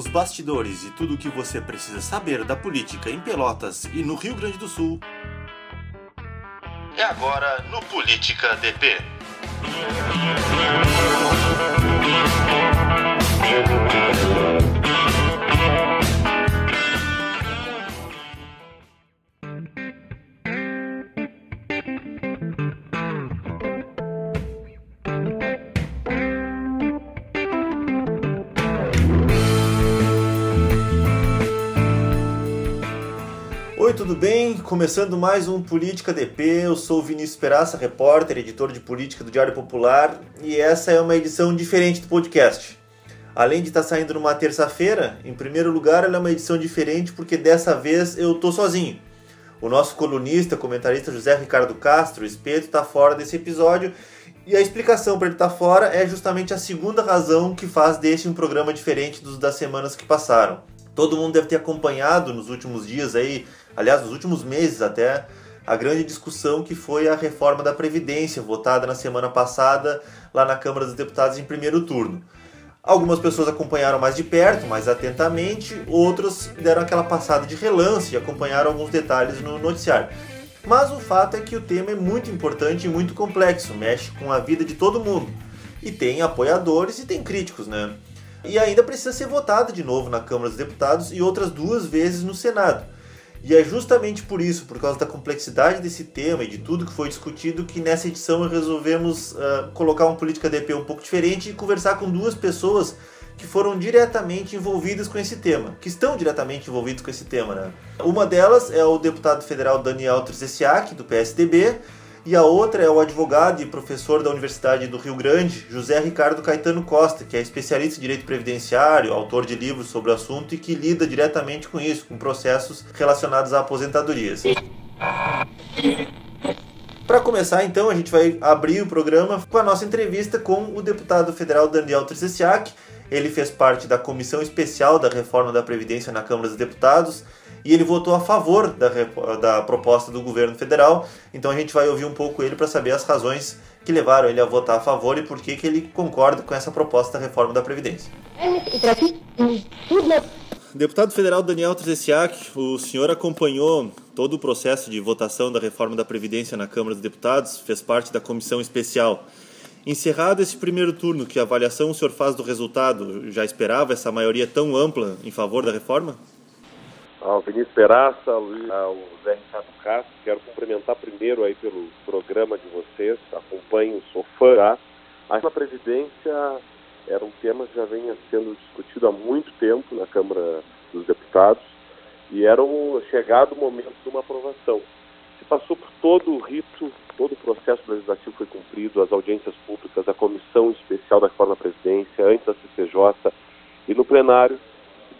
os bastidores e tudo o que você precisa saber da política em Pelotas e no Rio Grande do Sul. É agora no Política DP. Tudo bem? Começando mais um Política DP, eu sou Vinícius Peraça, repórter, editor de política do Diário Popular, e essa é uma edição diferente do podcast. Além de estar saindo numa terça-feira, em primeiro lugar, ela é uma edição diferente porque dessa vez eu tô sozinho. O nosso colunista, comentarista José Ricardo Castro, Espeto, está fora desse episódio e a explicação para ele estar fora é justamente a segunda razão que faz desse um programa diferente dos das semanas que passaram. Todo mundo deve ter acompanhado nos últimos dias aí aliás, nos últimos meses até, a grande discussão que foi a reforma da Previdência, votada na semana passada lá na Câmara dos Deputados em primeiro turno. Algumas pessoas acompanharam mais de perto, mais atentamente, outras deram aquela passada de relance e acompanharam alguns detalhes no noticiário. Mas o fato é que o tema é muito importante e muito complexo, mexe com a vida de todo mundo. E tem apoiadores e tem críticos, né? E ainda precisa ser votado de novo na Câmara dos Deputados e outras duas vezes no Senado. E é justamente por isso, por causa da complexidade desse tema e de tudo que foi discutido, que nessa edição resolvemos uh, colocar um Política DP um pouco diferente e conversar com duas pessoas que foram diretamente envolvidas com esse tema, que estão diretamente envolvidos com esse tema. Né? Uma delas é o deputado federal Daniel Trzeciak, do PSDB, e a outra é o advogado e professor da Universidade do Rio Grande, José Ricardo Caetano Costa, que é especialista em direito previdenciário, autor de livros sobre o assunto e que lida diretamente com isso, com processos relacionados a aposentadorias. Para começar, então, a gente vai abrir o programa com a nossa entrevista com o deputado federal Daniel Trzeciak. Ele fez parte da comissão especial da reforma da Previdência na Câmara dos Deputados e ele votou a favor da, da proposta do governo federal. Então a gente vai ouvir um pouco ele para saber as razões que levaram ele a votar a favor e por que, que ele concorda com essa proposta da reforma da Previdência. Deputado federal Daniel Trzeciak, o senhor acompanhou todo o processo de votação da reforma da Previdência na Câmara dos Deputados, fez parte da comissão especial. Encerrado esse primeiro turno, que avaliação o senhor faz do resultado? Já esperava essa maioria tão ampla em favor da reforma? Ao Vinícius Peraça, ao Zé Ricardo Castro. Quero cumprimentar primeiro aí pelo programa de vocês. Acompanho, sou fã. Tá? A Previdência era um tema que já vinha sendo discutido há muito tempo na Câmara dos Deputados e era um, chegado o momento de uma aprovação. Se passou por todo o rito, todo o processo legislativo foi cumprido, as audiências públicas, a comissão especial da reforma da Previdência, antes da CCJ e no plenário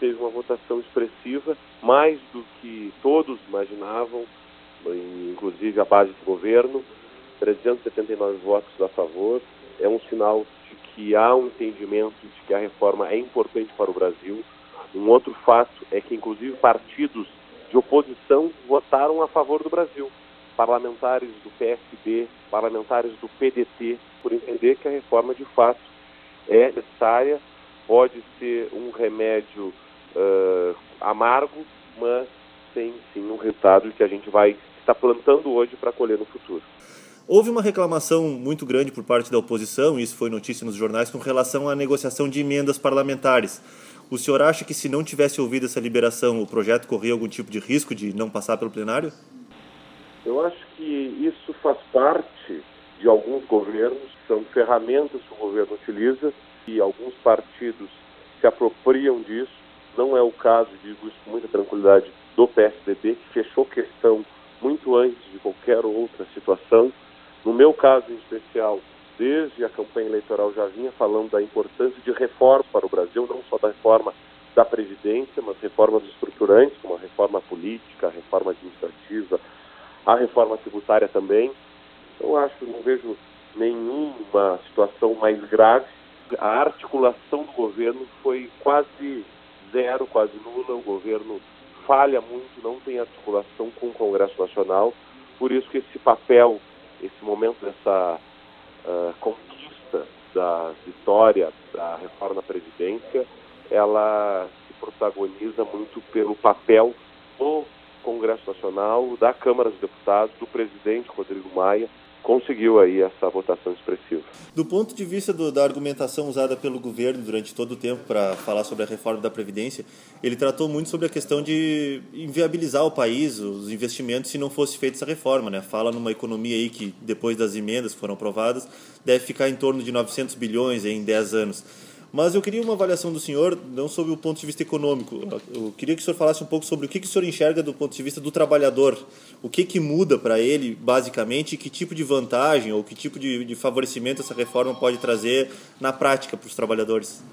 teve uma votação expressiva, mais do que todos imaginavam, inclusive a base do governo, 379 votos a favor. É um sinal de que há um entendimento de que a reforma é importante para o Brasil. Um outro fato é que, inclusive, partidos de oposição votaram a favor do Brasil. Parlamentares do PSB, parlamentares do PDT, por entender que a reforma de fato é necessária, pode ser um remédio uh, amargo, mas tem sim um resultado que a gente vai estar plantando hoje para colher no futuro. Houve uma reclamação muito grande por parte da oposição, e isso foi notícia nos jornais, com relação à negociação de emendas parlamentares. O senhor acha que se não tivesse ouvido essa liberação, o projeto corria algum tipo de risco de não passar pelo plenário? Eu acho que isso faz parte de alguns governos, são ferramentas que o governo utiliza e alguns partidos se apropriam disso não é o caso, digo isso com muita tranquilidade, do PSDB, que fechou questão muito antes de qualquer outra situação. No meu caso em especial, desde a campanha eleitoral já vinha falando da importância de reforma para o Brasil, não só da reforma da Previdência, mas reformas estruturantes, como a reforma política, a reforma administrativa, a reforma tributária também. Eu acho, não vejo nenhuma situação mais grave. A articulação do governo foi quase zero, quase nula. O governo falha muito, não tem articulação com o Congresso Nacional. Por isso que esse papel, esse momento dessa uh, conquista da vitória da reforma da Previdência, ela se protagoniza muito pelo papel do Congresso Nacional, da Câmara dos Deputados, do presidente Rodrigo Maia, conseguiu aí essa votação expressiva. Do ponto de vista do, da argumentação usada pelo governo durante todo o tempo para falar sobre a reforma da Previdência, ele tratou muito sobre a questão de inviabilizar o país, os investimentos, se não fosse feita essa reforma. Né? Fala numa economia aí que, depois das emendas que foram aprovadas, deve ficar em torno de 900 bilhões em 10 anos. Mas eu queria uma avaliação do senhor, não sobre o ponto de vista econômico. Eu queria que o senhor falasse um pouco sobre o que, que o senhor enxerga do ponto de vista do trabalhador. O que, que muda para ele, basicamente, e que tipo de vantagem ou que tipo de, de favorecimento essa reforma pode trazer na prática para os trabalhadores?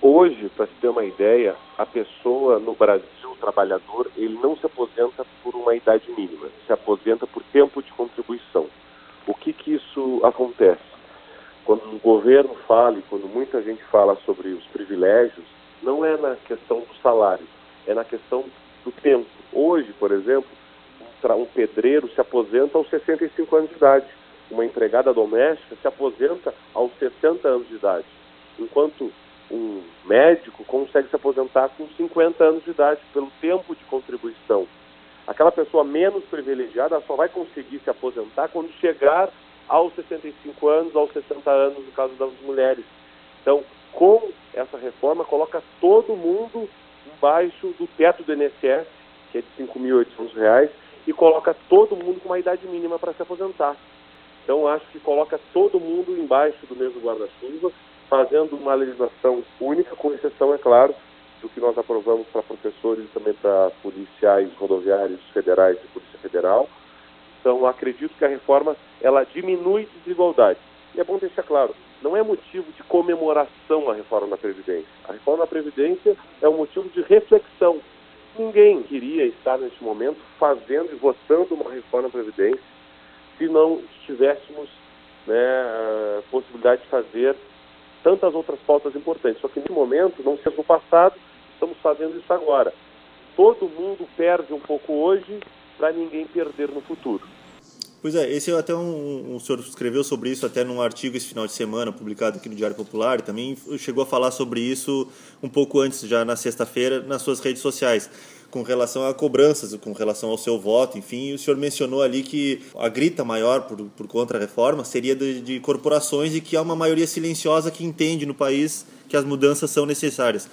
Hoje, para se ter uma ideia, a pessoa no Brasil, o trabalhador, ele não se aposenta por uma idade mínima, se aposenta por tempo de contribuição. O que, que isso acontece? Quando o governo fala e quando muita gente fala sobre os privilégios, não é na questão do salário, é na questão do tempo. Hoje, por exemplo, um pedreiro se aposenta aos 65 anos de idade, uma empregada doméstica se aposenta aos 60 anos de idade, enquanto um médico consegue se aposentar com 50 anos de idade pelo tempo de contribuição. Aquela pessoa menos privilegiada só vai conseguir se aposentar quando chegar aos 65 anos, aos 60 anos, no caso das mulheres. Então, com essa reforma, coloca todo mundo embaixo do teto do INSS, que é de R$ 5.800, e coloca todo mundo com uma idade mínima para se aposentar. Então, acho que coloca todo mundo embaixo do mesmo guarda-chuva, fazendo uma legislação única, com exceção, é claro, do que nós aprovamos para professores e também para policiais rodoviários federais e Polícia Federal, então, acredito que a reforma ela diminui desigualdade. E é bom deixar claro, não é motivo de comemoração a reforma da Previdência. A reforma da Previdência é um motivo de reflexão. Ninguém queria estar neste momento fazendo e votando uma reforma da Previdência se não tivéssemos né, possibilidade de fazer tantas outras pautas importantes. Só que nesse momento, não seja no passado, estamos fazendo isso agora. Todo mundo perde um pouco hoje para ninguém perder no futuro. Pois é, esse é até um, um senhor escreveu sobre isso até num artigo esse final de semana publicado aqui no Diário Popular também chegou a falar sobre isso um pouco antes, já na sexta-feira, nas suas redes sociais, com relação a cobranças, com relação ao seu voto, enfim, o senhor mencionou ali que a grita maior por, por contra a reforma seria de, de corporações e que há uma maioria silenciosa que entende no país que as mudanças são necessárias.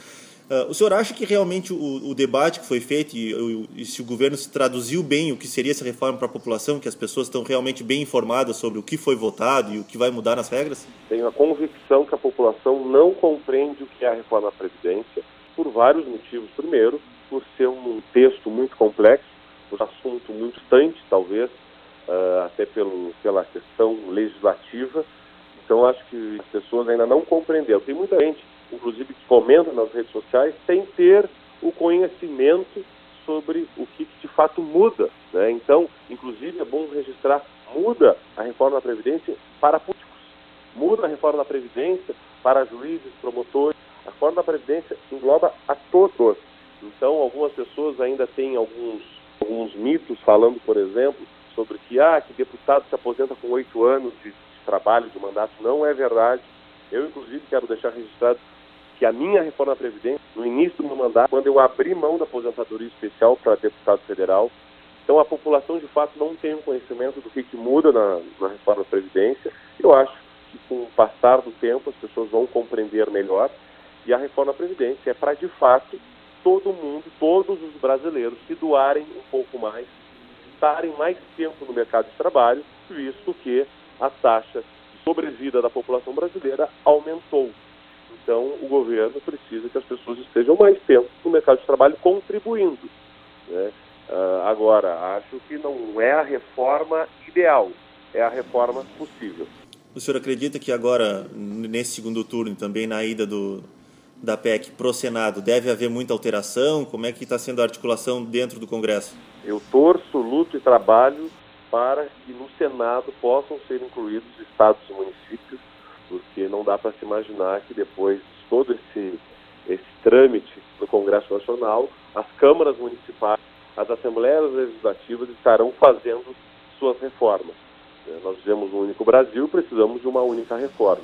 Uh, o senhor acha que realmente o, o debate que foi feito e, e, se o governo se traduziu bem o que seria essa reforma para a população, que as pessoas estão realmente bem informadas sobre o que foi votado e o que vai mudar nas regras? Tenho a convicção que a população não compreende o que é a reforma da Previdência por vários motivos. Primeiro, por ser um texto muito complexo, por assunto muito distante, talvez, uh, até pelo, pela questão legislativa. Então, acho que as pessoas ainda não compreenderam. Tem muita gente inclusive que comenta nas redes sociais, sem ter o conhecimento sobre o que, de fato muda. Né? Então, inclusive, é bom registrar, muda a reforma da Previdência para políticos, muda a reforma da Previdência para juízes, promotores. A reforma da Previdência engloba a todos. Então, algumas pessoas ainda têm alguns, alguns mitos falando, por exemplo, sobre que, ah, que deputado se aposenta com oito anos de, de trabalho, de mandato. Não é verdade. Eu, inclusive, quero deixar registrado que a minha reforma da Previdência, no início do meu mandato, quando eu abri mão da aposentadoria especial para deputado federal, então a população de fato não tem um conhecimento do que, que muda na, na reforma da Previdência. Eu acho que com o passar do tempo as pessoas vão compreender melhor. E a reforma da Previdência é para de fato todo mundo, todos os brasileiros se doarem um pouco mais, estarem mais tempo no mercado de trabalho, visto que a taxa de sobrevida da população brasileira aumentou. Então, o governo precisa que as pessoas estejam mais tempo no mercado de trabalho contribuindo. Né? Uh, agora, acho que não é a reforma ideal, é a reforma possível. O senhor acredita que agora, nesse segundo turno, também na ida do, da PEC para o Senado, deve haver muita alteração? Como é que está sendo a articulação dentro do Congresso? Eu torço, luto e trabalho para que no Senado possam ser incluídos estados e municípios porque não dá para se imaginar que depois de todo esse, esse trâmite no Congresso Nacional, as câmaras municipais, as assembleias legislativas estarão fazendo suas reformas. Nós vivemos um único Brasil, precisamos de uma única reforma.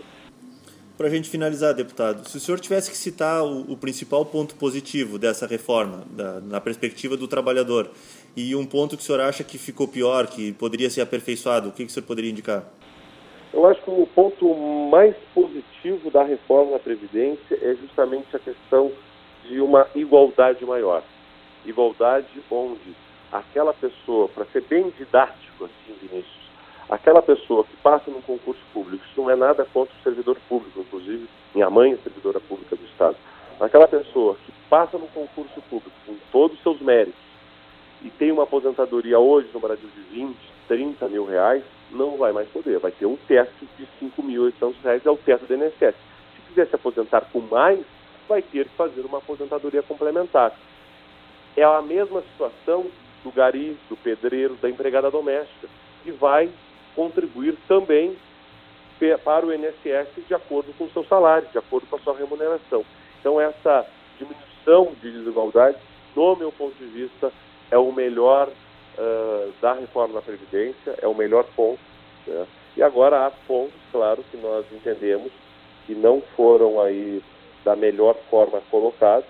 para a gente finalizar, deputado, se o senhor tivesse que citar o, o principal ponto positivo dessa reforma, da, na perspectiva do trabalhador, e um ponto que o senhor acha que ficou pior, que poderia ser aperfeiçoado, o que, que o senhor poderia indicar? Eu acho que o ponto mais positivo da reforma da Previdência é justamente a questão de uma igualdade maior. Igualdade onde aquela pessoa, para ser bem didático assim, Vinícius, aquela pessoa que passa num concurso público, isso não é nada contra o servidor público, inclusive minha mãe é servidora pública do Estado, aquela pessoa que passa num concurso público com todos os seus méritos e tem uma aposentadoria hoje no Brasil de 20, 30 mil reais, não vai mais poder. Vai ter um teto de 5.800 reais, é o teto do INSS. Se quiser se aposentar com mais, vai ter que fazer uma aposentadoria complementar. É a mesma situação do gari, do pedreiro, da empregada doméstica, que vai contribuir também para o INSS de acordo com o seu salário, de acordo com a sua remuneração. Então, essa diminuição de desigualdade, do meu ponto de vista, é o melhor da reforma da Previdência, é o melhor ponto. Né? E agora há pontos, claro, que nós entendemos que não foram aí da melhor forma colocados.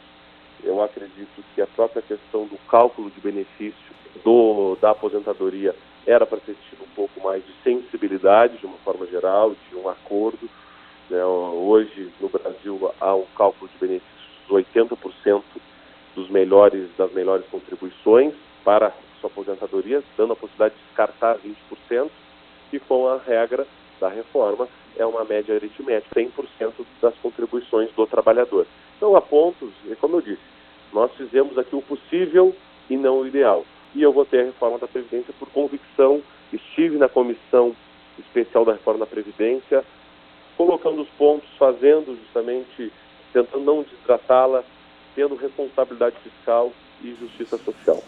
Eu acredito que a própria questão do cálculo de benefício do, da aposentadoria era para ter tido um pouco mais de sensibilidade, de uma forma geral, de um acordo. Né? Hoje, no Brasil, há um cálculo de benefícios de 80% dos melhores, das melhores contribuições para sua aposentadoria, dando a possibilidade de descartar 20%, e com a regra da reforma é uma média aritmética, 100% das contribuições do trabalhador. Então, há pontos, e como eu disse, nós fizemos aqui o possível e não o ideal. E eu votei a reforma da Previdência por convicção, estive na comissão especial da reforma da Previdência, colocando os pontos, fazendo justamente, tentando não desgastá-la, tendo responsabilidade fiscal e justiça social.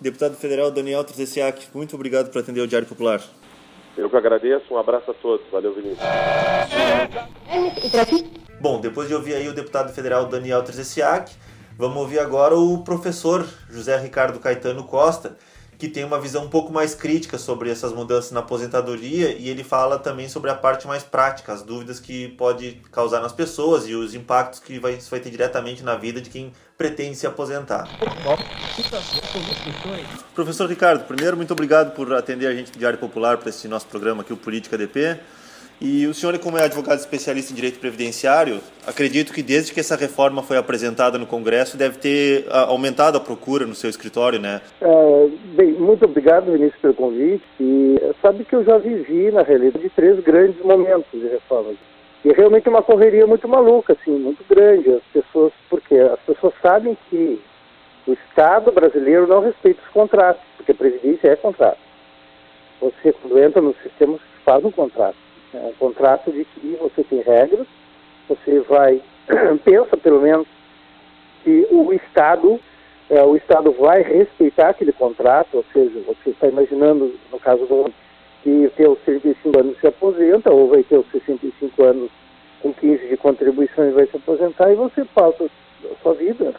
Deputado Federal Daniel Trezessiak, muito obrigado por atender o Diário Popular. Eu que agradeço, um abraço a todos. Valeu, Vinícius. Bom, depois de ouvir aí o deputado federal Daniel Trezessiak, vamos ouvir agora o professor José Ricardo Caetano Costa, que tem uma visão um pouco mais crítica sobre essas mudanças na aposentadoria e ele fala também sobre a parte mais prática, as dúvidas que pode causar nas pessoas e os impactos que vai, isso vai ter diretamente na vida de quem pretende se aposentar. Professor Ricardo, primeiro, muito obrigado por atender a gente do Diário Popular para esse nosso programa aqui, o Política DP. E o senhor, como é advogado especialista em direito previdenciário, acredito que desde que essa reforma foi apresentada no Congresso, deve ter ah, aumentado a procura no seu escritório, né? É, bem, muito obrigado, Vinícius, pelo convite. E sabe que eu já vivi, na realidade, três grandes momentos de reforma. E realmente é uma correria muito maluca, assim, muito grande. As pessoas, porque as pessoas sabem que o Estado brasileiro não respeita os contratos, porque a Previdência é contrato. Você, quando entra no sistema, faz um contrato é um contrato de que você tem regras, você vai, pensa pelo menos que o Estado, é, o Estado vai respeitar aquele contrato, ou seja, você está imaginando, no caso do que ter os 35 anos se aposenta, ou vai ter os 65 anos com 15 de contribuição e vai se aposentar, e você passa a sua vida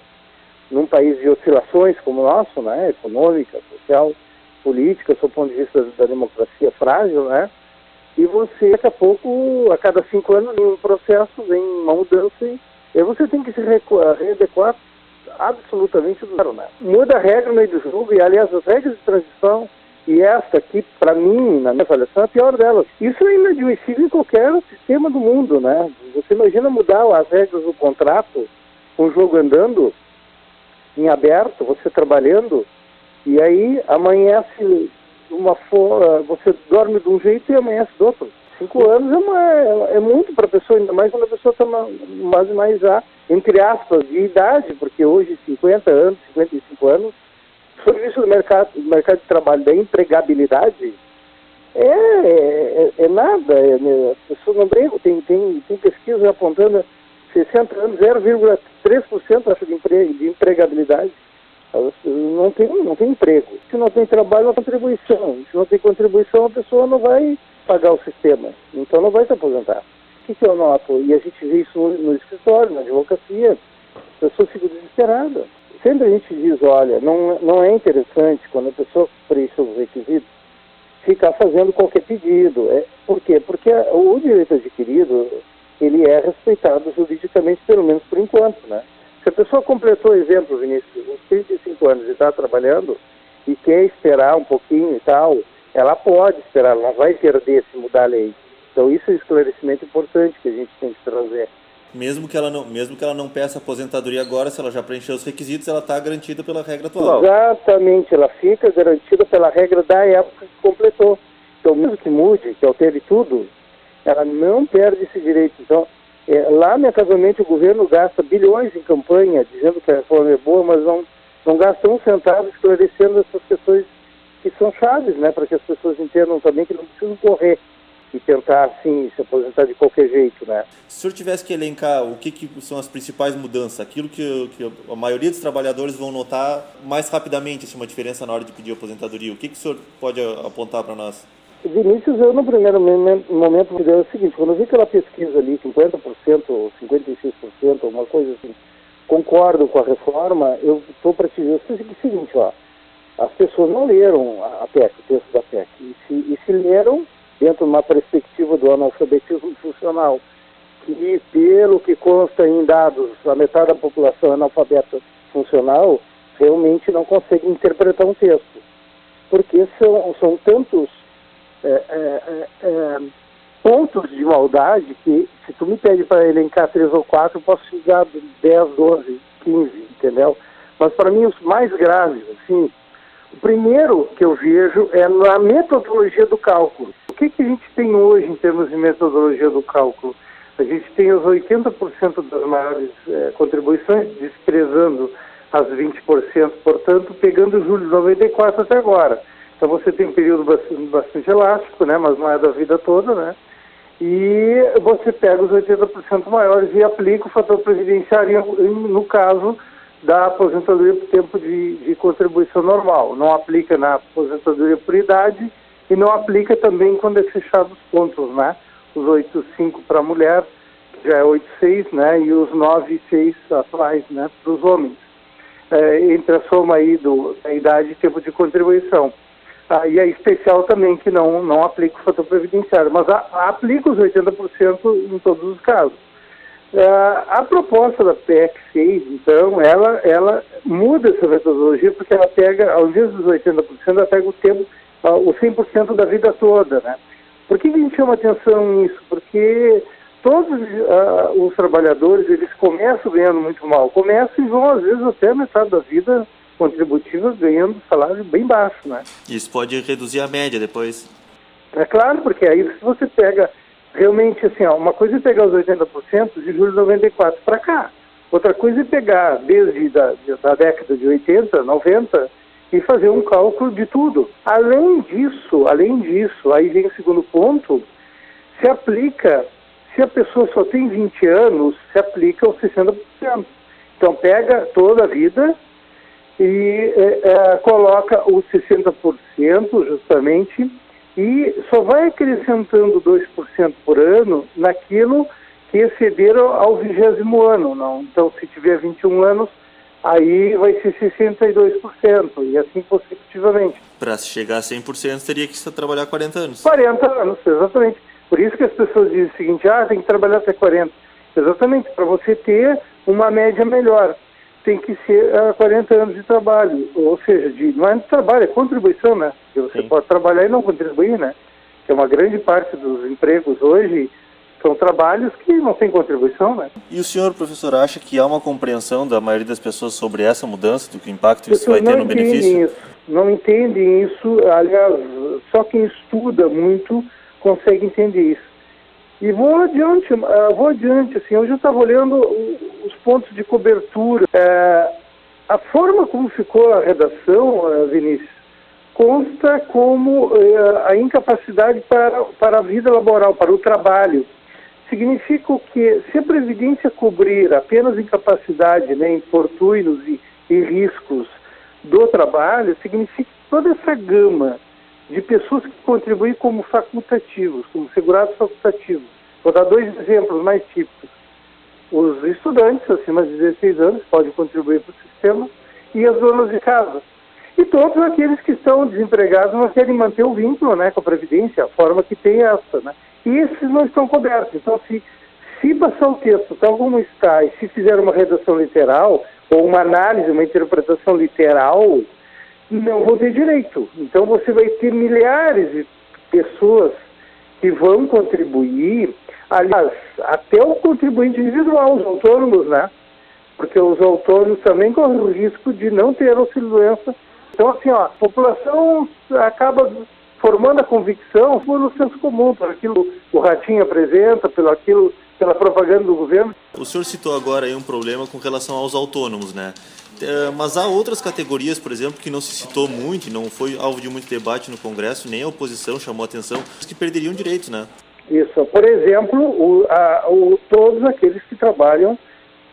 num país de oscilações como o nosso, né, econômica, social, política, do ponto de vista da democracia frágil, né, e você, daqui a pouco, a cada cinco anos, em um processo, vem uma mudança e, e você tem que se readequar absolutamente do zero. Né? Muda a regra no meio do jogo e, aliás, as regras de transição e esta aqui, para mim, na minha avaliação, é a pior delas. Isso é inadmissível em qualquer sistema do mundo, né? Você imagina mudar as regras do contrato, com o jogo andando, em aberto, você trabalhando, e aí amanhece uma for... você dorme de um jeito e amanhece do outro. Cinco anos é, uma, é, é muito para a pessoa, ainda mais quando a pessoa está mais, mais já, entre aspas, de idade, porque hoje 50 anos, 55 anos, o serviço do mercado, do mercado de trabalho, da empregabilidade, é, é, é nada. É, né, as pessoas no emprego, tem, tem, tem pesquisas apontando 60 anos, 0,3% acho de, empre, de empregabilidade não tem, não tem emprego. Se não tem trabalho, não tem contribuição. Se não tem contribuição, a pessoa não vai pagar o sistema. Então não vai se aposentar. O que, eu noto? E a gente vê isso no, no escritório, na advocacia. A pessoa fica desesperada. Sempre a gente diz, olha, não, não é interessante quando a pessoa preenche os requisitos ficar fazendo qualquer pedido. É, por quê? Porque o direito adquirido, ele é respeitado juridicamente, pelo menos por enquanto, né? Se a pessoa completou, exemplo, Vinícius, uns 35 anos e está trabalhando e quer esperar um pouquinho e tal, ela pode esperar, ela não vai perder se mudar a lei. Então isso é um esclarecimento importante que a gente tem que trazer. Mesmo que ela não, mesmo que ela não peça aposentadoria agora, se ela já preencheu os requisitos, ela está garantida pela regra atual. Exatamente, ela fica garantida pela regra da época que completou. Então, mesmo que mude, que altere tudo, ela não perde esse direito. Então, é, lamentavelmente, o governo gasta bilhões em campanha dizendo que a reforma é boa, mas não, não gasta um centavo esclarecendo essas questões que são chaves, né, para que as pessoas entendam também que não precisam correr e tentar, assim, se aposentar de qualquer jeito, né? Se o senhor tivesse que elencar o que, que são as principais mudanças, aquilo que, que, a maioria dos trabalhadores vão notar mais rapidamente, assim, uma diferença na hora de pedir aposentadoria, o que, que o senhor pode apontar para nós? Vinícius, eu no primeiro momento me deu o seguinte, quando eu vi aquela pesquisa ali, 50% ou 56%, alguma coisa assim, concordo com a reforma, eu estou para te dizer o seguinte, ó, as pessoas não leram a PEC, o texto da PEC, e se, e se leram dentro de uma perspectiva do analfabetismo funcional, que pelo que consta em dados, a metade da população é analfabeta funcional realmente não consegue interpretar um texto. Porque são, são tantos pontos de maldade que se tu me pede para elencar três ou quatro, eu posso chegar 10, 12, 15, entendeu? Mas para mim os mais graves, assim, o primeiro que eu vejo é na metodologia do cálculo. O que, que a gente tem hoje em termos de metodologia do cálculo? A gente tem os 80% das maiores é, contribuições, desprezando as 20%, portanto, pegando julho de 94 até agora. Então você tem um período bastante, elástico, né, mas não é da vida toda, né? E você pega os 80% maiores e aplica o fator previdenciário, no caso, da aposentadoria por tempo de, de contribuição normal. Não aplica na aposentadoria por idade e não aplica também quando é fechado os pontos, né? Os 8,5 para a mulher, que já é 8,6, né? E os 9,6 atuais, né? Para os homens. É, entre a soma aí do, da idade e tempo de contribuição. Ah, e é especial também que não, não aplica o fator previdenciário, mas a, a aplica os 80% em todos os casos. Uh, a proposta da PEC 6, então, ela, ela muda essa metodologia porque ela pega, ao invés dos 80%, ela pega o tempo, uh, o 100% da vida toda, né? Por que, que, a gente chama atenção nisso? Porque todos uh, os trabalhadores, eles começam ganhando muito mal, começam e vão, às vezes, até metade da vida contributiva ganhando salário bem baixo, né? Isso pode reduzir a média depois. É claro, porque aí se você pega realmente, assim, ó, uma coisa é pegar os 80% de julho de 94 para cá. Outra coisa é pegar desde da, da década de 80, 90 e fazer um cálculo de tudo. Além disso, além disso, aí vem o segundo ponto, se aplica, se a pessoa só tem 20 anos, se aplica os 60%. Então pega toda a vida e é, é, coloca os 60% justamente e só vai acrescentando 2% por ano naquilo que excederam ao vigésimo ano. Não? Então, se tiver 21 anos, aí vai ser 62%, e assim consecutivamente. Para chegar a 100%, teria que trabalhar 40 anos. 40 anos, exatamente. Por isso que as pessoas dizem o seguinte, ah, tem que trabalhar até 40. Exatamente, para você ter uma média melhor tem que ser ah, 40 anos de trabalho, ou seja, de, não é de trabalho, é contribuição, né? Porque você Sim. pode trabalhar e não contribuir, né? Que é uma grande parte dos empregos hoje são trabalhos que não têm contribuição, né? E o senhor, professor, acha que há uma compreensão da maioria das pessoas sobre essa mudança, do que impacto isso vai ter no benefício? Isso, não entendem isso, aliás, só quem estuda muito consegue entender isso. E vou adiante, uh, vou adiante, assim, eu estava olhando os pontos de cobertura. Uh, a forma como ficou a redação, uh, Vinícius, consta como a incapacidade para, para a vida laboral, para o trabalho. Significa que se a Previdência cobrir apenas incapacidade, né, infortúnios e, e riscos do trabalho, significa toda essa gama de pessoas que contribuem como facultativos, como segurados facultativos. Vou dar dois exemplos mais típicos. Os estudantes acima de 16 anos podem contribuir para o sistema e as donas de casa. E todos aqueles que estão desempregados não querem manter o vínculo né, com a Previdência, a forma que tem essa. Né? E esses não estão cobertos. Então, se, se passar o texto tal como está e se fizer uma redação literal ou uma análise, uma interpretação literal, não vão ter direito. Então você vai ter milhares de pessoas que vão contribuir, aliás, até o contribuinte individual, os autônomos, né? Porque os autônomos também correm o risco de não ter auxílio-doença. Então, assim, ó, a população acaba formando a convicção por no senso comum, por aquilo que o Ratinho apresenta, pelo aquilo, pela propaganda do governo. O senhor citou agora aí um problema com relação aos autônomos, né? É, mas há outras categorias, por exemplo, que não se citou muito, não foi alvo de muito debate no Congresso, nem a oposição chamou atenção, que perderiam direitos, né? Isso. Por exemplo, o, a, o, todos aqueles que trabalham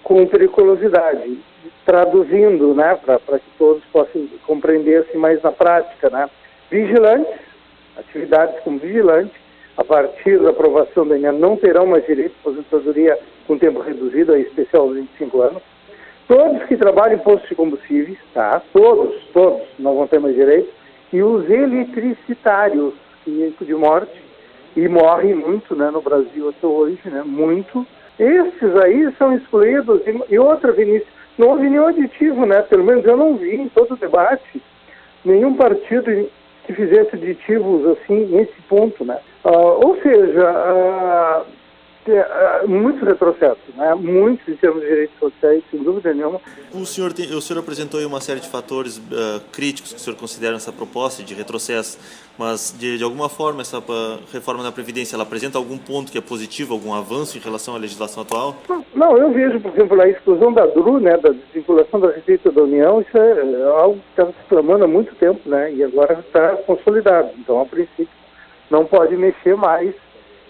com periculosidade, traduzindo, né, para que todos possam compreender assim mais na prática, né? Vigilantes, atividades como vigilante, a partir da aprovação da ENA, não terão mais direito à aposentadoria com tempo reduzido, a especial 25 anos Todos que trabalham em postos de combustíveis, tá? Todos, todos não vão ter mais direito. E os eletricitários, que de morte, e morrem muito, né, no Brasil até hoje, né, muito. Esses aí são excluídos. E, outra, Vinícius, não houve nenhum aditivo, né? Pelo menos eu não vi em todo o debate nenhum partido que fizesse aditivos assim nesse ponto, né? Uh, ou seja, uh, uh, muito retrocesso, né? muito em termos de direitos sociais, sem dúvida nenhuma. O senhor, tem, o senhor apresentou aí uma série de fatores uh, críticos que o senhor considera nessa proposta de retrocesso, mas de, de alguma forma essa uh, reforma da Previdência, ela apresenta algum ponto que é positivo, algum avanço em relação à legislação atual? Não, eu vejo, por exemplo, a exclusão da DRU, né, da desvinculação da Receita da União, isso é, é algo que estava se clamando há muito tempo, né, e agora está consolidado. Então, a princípio, não pode mexer mais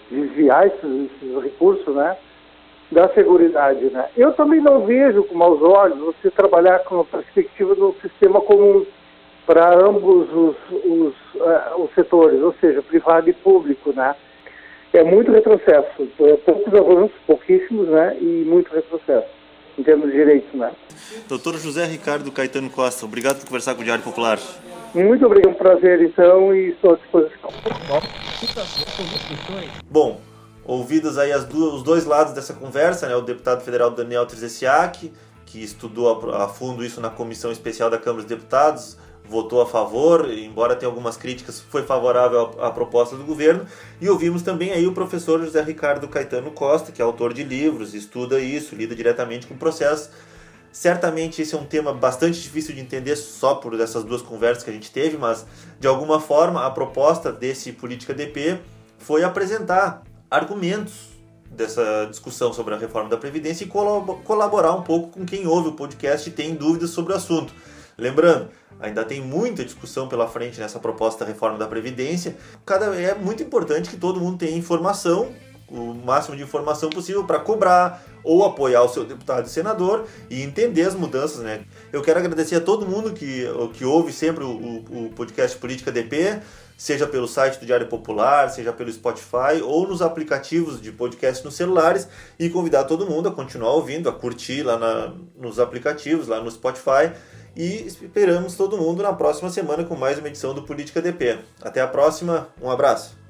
desviar esses, esses recursos, né? da seguridade, né? Eu também não vejo com maus olhos você trabalhar com a perspectiva do sistema comum para ambos os, os, uh, os, setores, ou seja, privado e público, né? É muito retrocesso, é poucos avanços, pouquíssimos, né? E muito retrocesso em termos de direitos, né? Doutor José Ricardo Caetano Costa, obrigado por conversar com o Diário Popular. Muito obrigado, um prazer então e estou à disposição. Bom, ouvidos aí duas, os dois lados dessa conversa, né, o deputado federal Daniel Trezessiak, que estudou a, a, fundo isso na comissão especial da Câmara dos Deputados, votou a favor, embora tenha algumas críticas, foi favorável à, proposta do governo. E ouvimos também aí o professor José Ricardo Caetano Costa, que é autor de livros, estuda isso, lida diretamente com processos Certamente esse é um tema bastante difícil de entender só por essas duas conversas que a gente teve, mas de alguma forma a proposta desse Política DP foi apresentar argumentos dessa discussão sobre a reforma da Previdência e colaborar um pouco com quem ouve o podcast e tem dúvidas sobre o assunto. Lembrando, ainda tem muita discussão pela frente nessa proposta da reforma da Previdência. Cada, é muito importante que todo mundo tenha informação o máximo de informação possível para cobrar ou apoiar o seu deputado e senador e entender as mudanças, né? Eu quero agradecer a todo mundo que, que ouve sempre o, o, podcast Política DP, seja pelo site do Diário Popular, seja pelo Spotify ou nos aplicativos de podcast nos celulares e convidar todo mundo a continuar ouvindo, a curtir lá na, nos aplicativos, lá no Spotify e esperamos todo mundo na próxima semana com mais uma edição do Política DP. Até a próxima, um abraço.